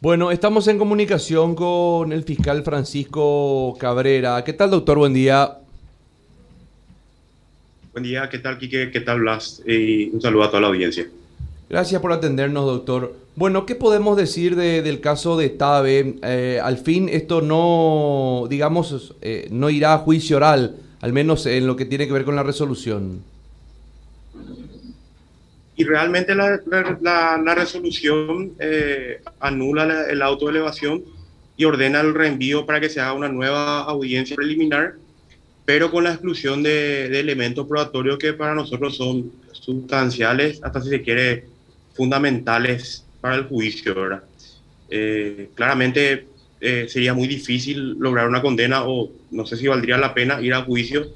Bueno, estamos en comunicación con el fiscal Francisco Cabrera. ¿Qué tal, doctor? Buen día. Buen día, ¿qué tal, Quique? ¿Qué tal, Blas? Y un saludo a toda la audiencia. Gracias por atendernos, doctor. Bueno, ¿qué podemos decir del caso de Tabe? Eh, al fin, esto no, digamos, eh, no irá a juicio oral, al menos en lo que tiene que ver con la resolución. Y realmente la, la, resolución eh, anula la, auto de elevación y ordena el reenvío para que se haga una nueva audiencia preliminar, pero con la exclusión de, elementos probatorios que para nosotros son sustanciales, hasta si se quiere, fundamentales para el juicio. ¿verdad? Eh, claramente eh, sería muy difícil lograr una condena o no sé si valdría la pena ir a juicio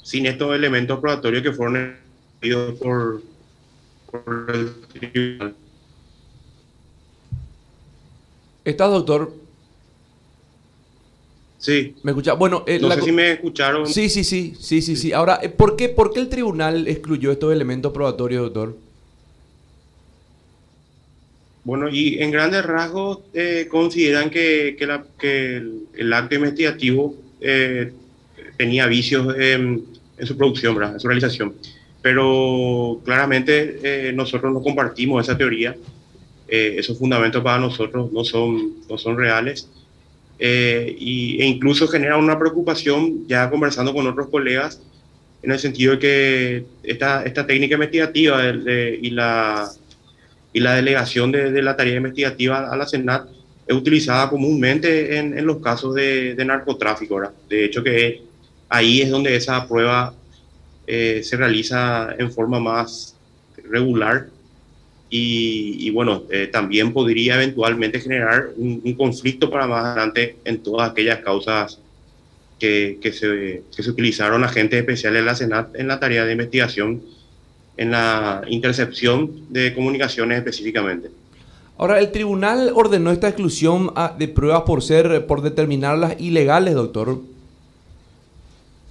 sin estos elementos probatorios que fueron por ¿Estás, doctor? Sí. ¿Me escucha? Bueno, eh, no sé si me escucharon. Sí, sí, sí, sí, sí, sí. Ahora, eh, ¿por qué, ¿por qué el tribunal excluyó estos elementos probatorios, doctor? Bueno, y en grandes rasgos eh, consideran que, el, acto investigativo tenía vicios en, en, su producción, ¿verdad? en su realización pero claramente eh, nosotros no compartimos esa teoría. Eh, esos fundamentos para nosotros no son, no son reales eh, y, e incluso genera una preocupación ya conversando con otros colegas en el sentido de que esta, esta técnica investigativa y, la, y la delegación de, la tarea investigativa a la Senat es utilizada comúnmente en, en los casos de, de narcotráfico. De hecho, que ahí es donde esa prueba eh, se realiza en forma más regular y, bueno, eh, también podría eventualmente generar un, conflicto para más adelante en todas aquellas causas que, que, se, que se utilizaron agentes especiales de la Senat en la tarea de investigación en la intercepción de comunicaciones específicamente. Ahora, el tribunal ordenó esta exclusión ah, de pruebas por ser, por determinarlas ilegales, doctor.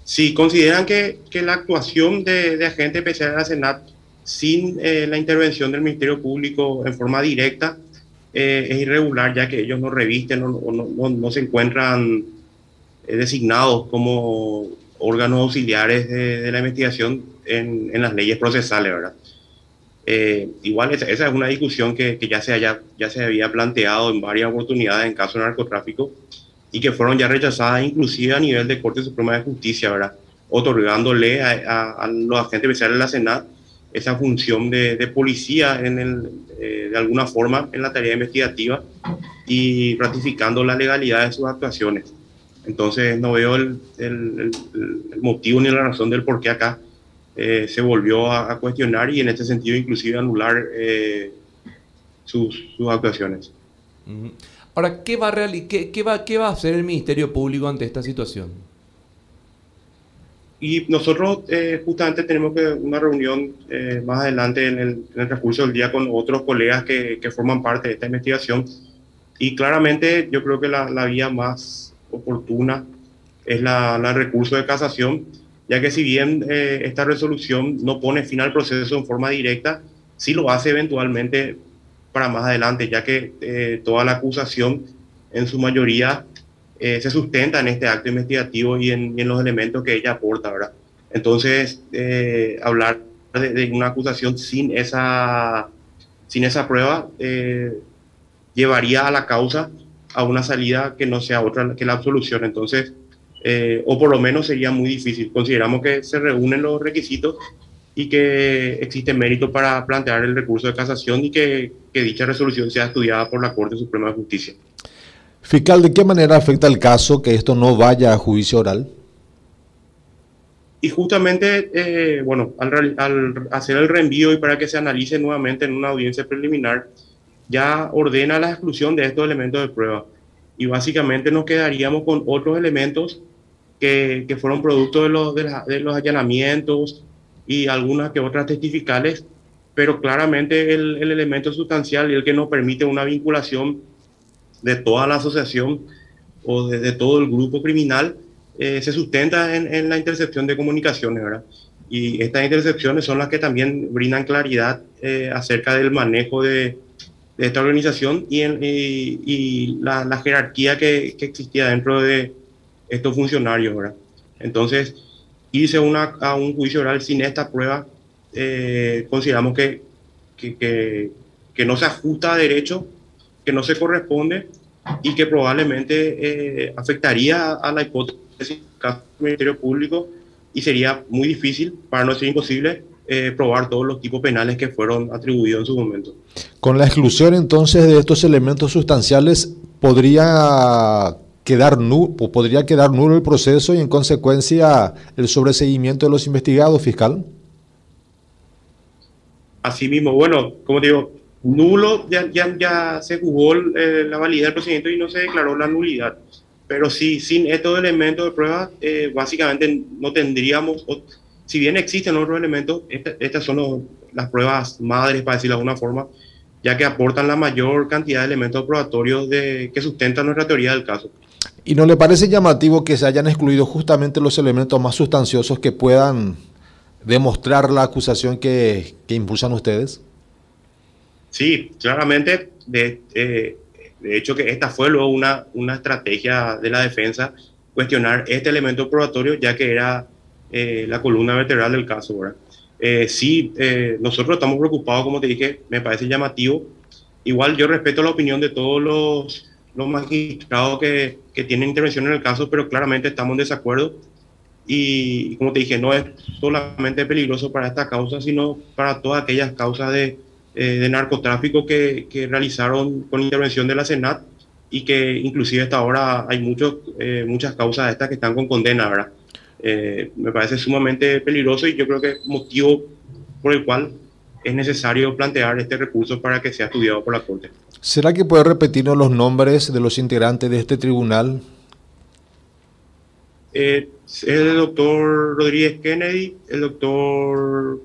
Si consideran que, la actuación de, de agentes especiales de la Senat sin eh, la intervención del Ministerio Público en forma directa eh, es irregular, ya que ellos no revisten o no, se encuentran eh, designados como órganos auxiliares de, la investigación en, en, las leyes procesales, ¿verdad? igual esa, esa, es una discusión que, que ya, se haya, ya se había planteado en varias oportunidades en caso de narcotráfico y que fueron ya rechazadas inclusive a nivel de Corte Suprema de Justicia, ¿verdad? Otorgándole a, los agentes especiales de la Senat esa función de, policía en el, eh, de alguna forma en la tarea investigativa y ratificando la legalidad de sus actuaciones. Entonces no veo el, el, motivo ni la razón del por qué acá eh, se volvió a, cuestionar y en este sentido inclusive anular eh, sus, sus, actuaciones. Ahora, ¿qué va, a qué, qué, va, ¿qué va a hacer el Ministerio Público ante esta situación? Y nosotros eh, justamente tenemos que una reunión eh, más adelante en el, en el, transcurso del día con otros colegas que, que, forman parte de esta investigación. Y claramente yo creo que la, la vía más oportuna es la, la, recurso de casación, ya que si bien eh, esta resolución no pone fin al proceso en forma directa, sí lo hace eventualmente para más adelante, ya que eh, toda la acusación en su mayoría eh, se sustenta en este acto investigativo y en, los elementos que ella aporta, ¿verdad? Entonces, eh, hablar de, una acusación sin esa, sin esa prueba llevaría a la causa a una salida que no sea otra que la absolución. Entonces, o por lo menos sería muy difícil. Consideramos que se reúnen los requisitos y que existe mérito para plantear el recurso de casación y que, que, dicha resolución sea estudiada por la Corte Suprema de Justicia. Fiscal, ¿de qué manera afecta el caso que esto no vaya a juicio oral? Y justamente, eh, bueno, al, al, hacer el reenvío y para que se analice nuevamente en una audiencia preliminar, ya ordena la exclusión de estos elementos de prueba. Y básicamente nos quedaríamos con otros elementos que, que fueron producto de los, de, de los allanamientos, y algunas que otras testificales, pero claramente el, el, elemento sustancial y el que nos permite una vinculación de toda la asociación o de, todo el grupo criminal eh, se sustenta en, en, la intercepción de comunicaciones, ¿verdad? Y estas intercepciones son las que también brindan claridad eh, acerca del manejo de, de esta organización y, y, la, jerarquía que, que, existía dentro de estos funcionarios. ¿verdad? Entonces, irse una, a un juicio oral sin esta prueba, eh, consideramos que, que, que, no se ajusta a derecho, que no se corresponde y que probablemente eh, afectaría a la hipótesis del Ministerio Público y sería muy difícil, para no ser imposible, eh, probar todos los tipos penales que fueron atribuidos en su momento. Con la exclusión entonces de estos elementos sustanciales, ¿podría quedar, nulo, podría quedar nulo el proceso y en consecuencia el sobreseguimiento de los investigados, fiscal? Así mismo, bueno, como digo, nulo ya, ya, ya se jugó eh, la validez del procedimiento y no se declaró la nulidad. Pero sí, sin estos elementos de prueba, eh, básicamente no tendríamos, si bien existen otros elementos, estas son las pruebas madres, para decirlo de alguna forma, ya que aportan la mayor cantidad de elementos probatorios de, que sustentan nuestra teoría del caso. ¿Y no le parece llamativo que se hayan excluido justamente los elementos más sustanciosos que puedan demostrar la acusación que, impulsan ustedes? Sí, claramente, de, eh, de hecho que esta fue luego una, una estrategia de la defensa, cuestionar este elemento probatorio, ya que era eh, la columna vertebral del caso. ¿verdad? Eh, sí, eh, nosotros estamos preocupados, como te dije, me parece llamativo. Igual yo respeto la opinión de todos los, los magistrados que, que, tienen intervención en el caso, pero claramente estamos en desacuerdo. Y como te dije, no es solamente peligroso para esta causa, sino para todas aquellas causas de, de narcotráfico que, que, realizaron con intervención de la Senat y que inclusive hasta ahora hay muchos, muchas causas de estas que están con condena, ¿verdad? Eh, me parece sumamente peligroso y yo creo que motivo por el cual es necesario plantear este recurso para que sea estudiado por la Corte. ¿Será que puede repetirnos los nombres de los integrantes de este tribunal? Eh, es el doctor Rodríguez Kennedy, el doctor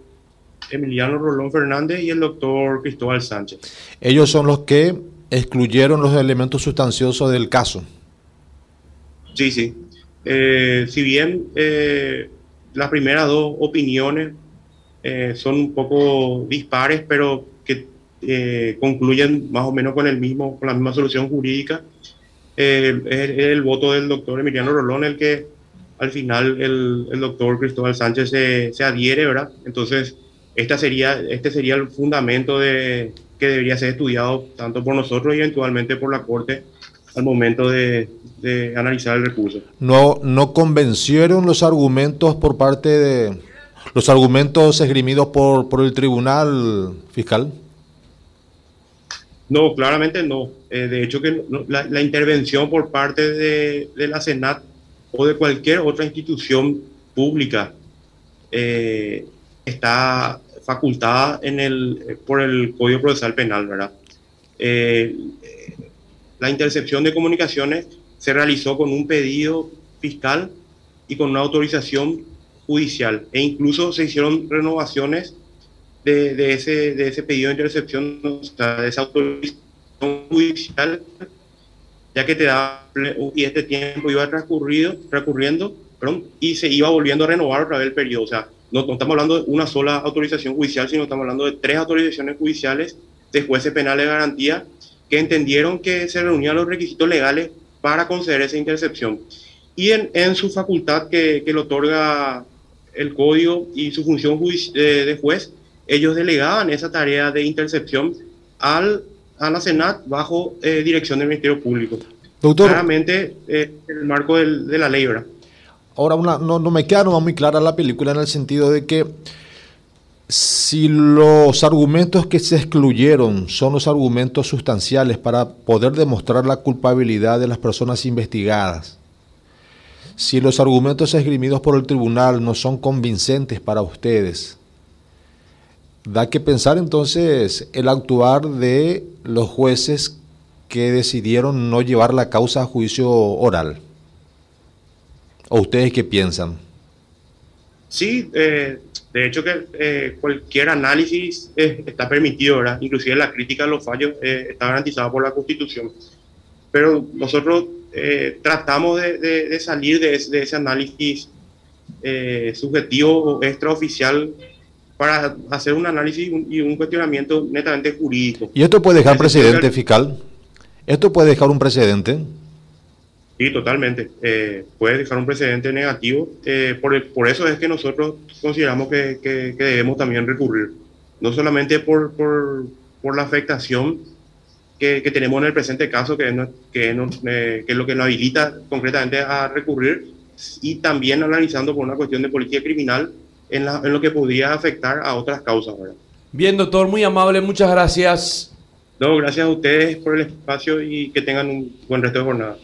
Emiliano Rolón Fernández y el doctor Cristóbal Sánchez. Ellos son los que excluyeron los elementos sustanciosos del caso. Sí, sí. Eh, si bien eh, las primeras dos opiniones son un poco dispares, pero que concluyen más o menos con, el mismo, con la misma solución jurídica, es el, voto del doctor Emiliano Rolón el que al final el, doctor Cristóbal Sánchez se, se, adhiere, ¿verdad? Entonces, esta sería, este sería el fundamento de, que debería ser estudiado tanto por nosotros y eventualmente por la Corte al momento de, analizar el recurso. No, no convencieron los argumentos por parte de los argumentos esgrimidos por, por el tribunal fiscal. No, claramente no. Eh, de hecho, que la, intervención por parte de, la Senat o de cualquier otra institución pública eh, está facultada en el, por el Código Procesal Penal, ¿verdad? Eh, la intercepción de comunicaciones se realizó con un pedido fiscal y con una autorización judicial e incluso se hicieron renovaciones de, ese, de ese pedido de intercepción, de esa autorización judicial, ya que te da, y este tiempo iba transcurrido, transcurriendo perdón, y se iba volviendo a renovar otra vez el periodo. O sea, no, no, estamos hablando de una sola autorización judicial, sino estamos hablando de tres autorizaciones judiciales de jueces penales de garantía que entendieron que se reunían los requisitos legales para conceder esa intercepción. Y en, en su facultad que, que, le otorga el código y su función de, juez, ellos delegaban esa tarea de intercepción al, a la Senat bajo eh, dirección del Ministerio Público. Doctor. Claramente eh, en el marco del, de la ley, ¿verdad? Ahora, una, no, no me queda muy clara la película en el sentido de que si los argumentos que se excluyeron son los argumentos sustanciales para poder demostrar la culpabilidad de las personas investigadas, si los argumentos esgrimidos por el tribunal no son convincentes para ustedes, da que pensar entonces el actuar de los jueces que decidieron no llevar la causa a juicio oral. ¿O ustedes qué piensan? Sí, eh, de hecho, que eh, cualquier análisis eh, está permitido, ¿verdad? Inclusive la crítica a los fallos está garantizada por la Constitución. Pero nosotros tratamos de, salir de ese, análisis subjetivo o extraoficial para hacer un análisis y un, cuestionamiento netamente jurídico. ¿Y esto puede dejar precedente, fiscal? ¿Esto puede dejar un precedente? Sí, totalmente. Eh, puede dejar un precedente negativo. Eh, por, el- por eso es que nosotros consideramos que, que- que debemos también recurrir. No solamente por, por, por la afectación que, que tenemos en el presente caso, que no- que, no- eh, que es lo que nos habilita concretamente a recurrir, y también analizando por una cuestión de política criminal en, la- en lo que podría afectar a otras causas. ¿verdad? Bien, doctor, muy amable, muchas gracias. No, gracias a ustedes por el espacio y que tengan un buen resto de jornada.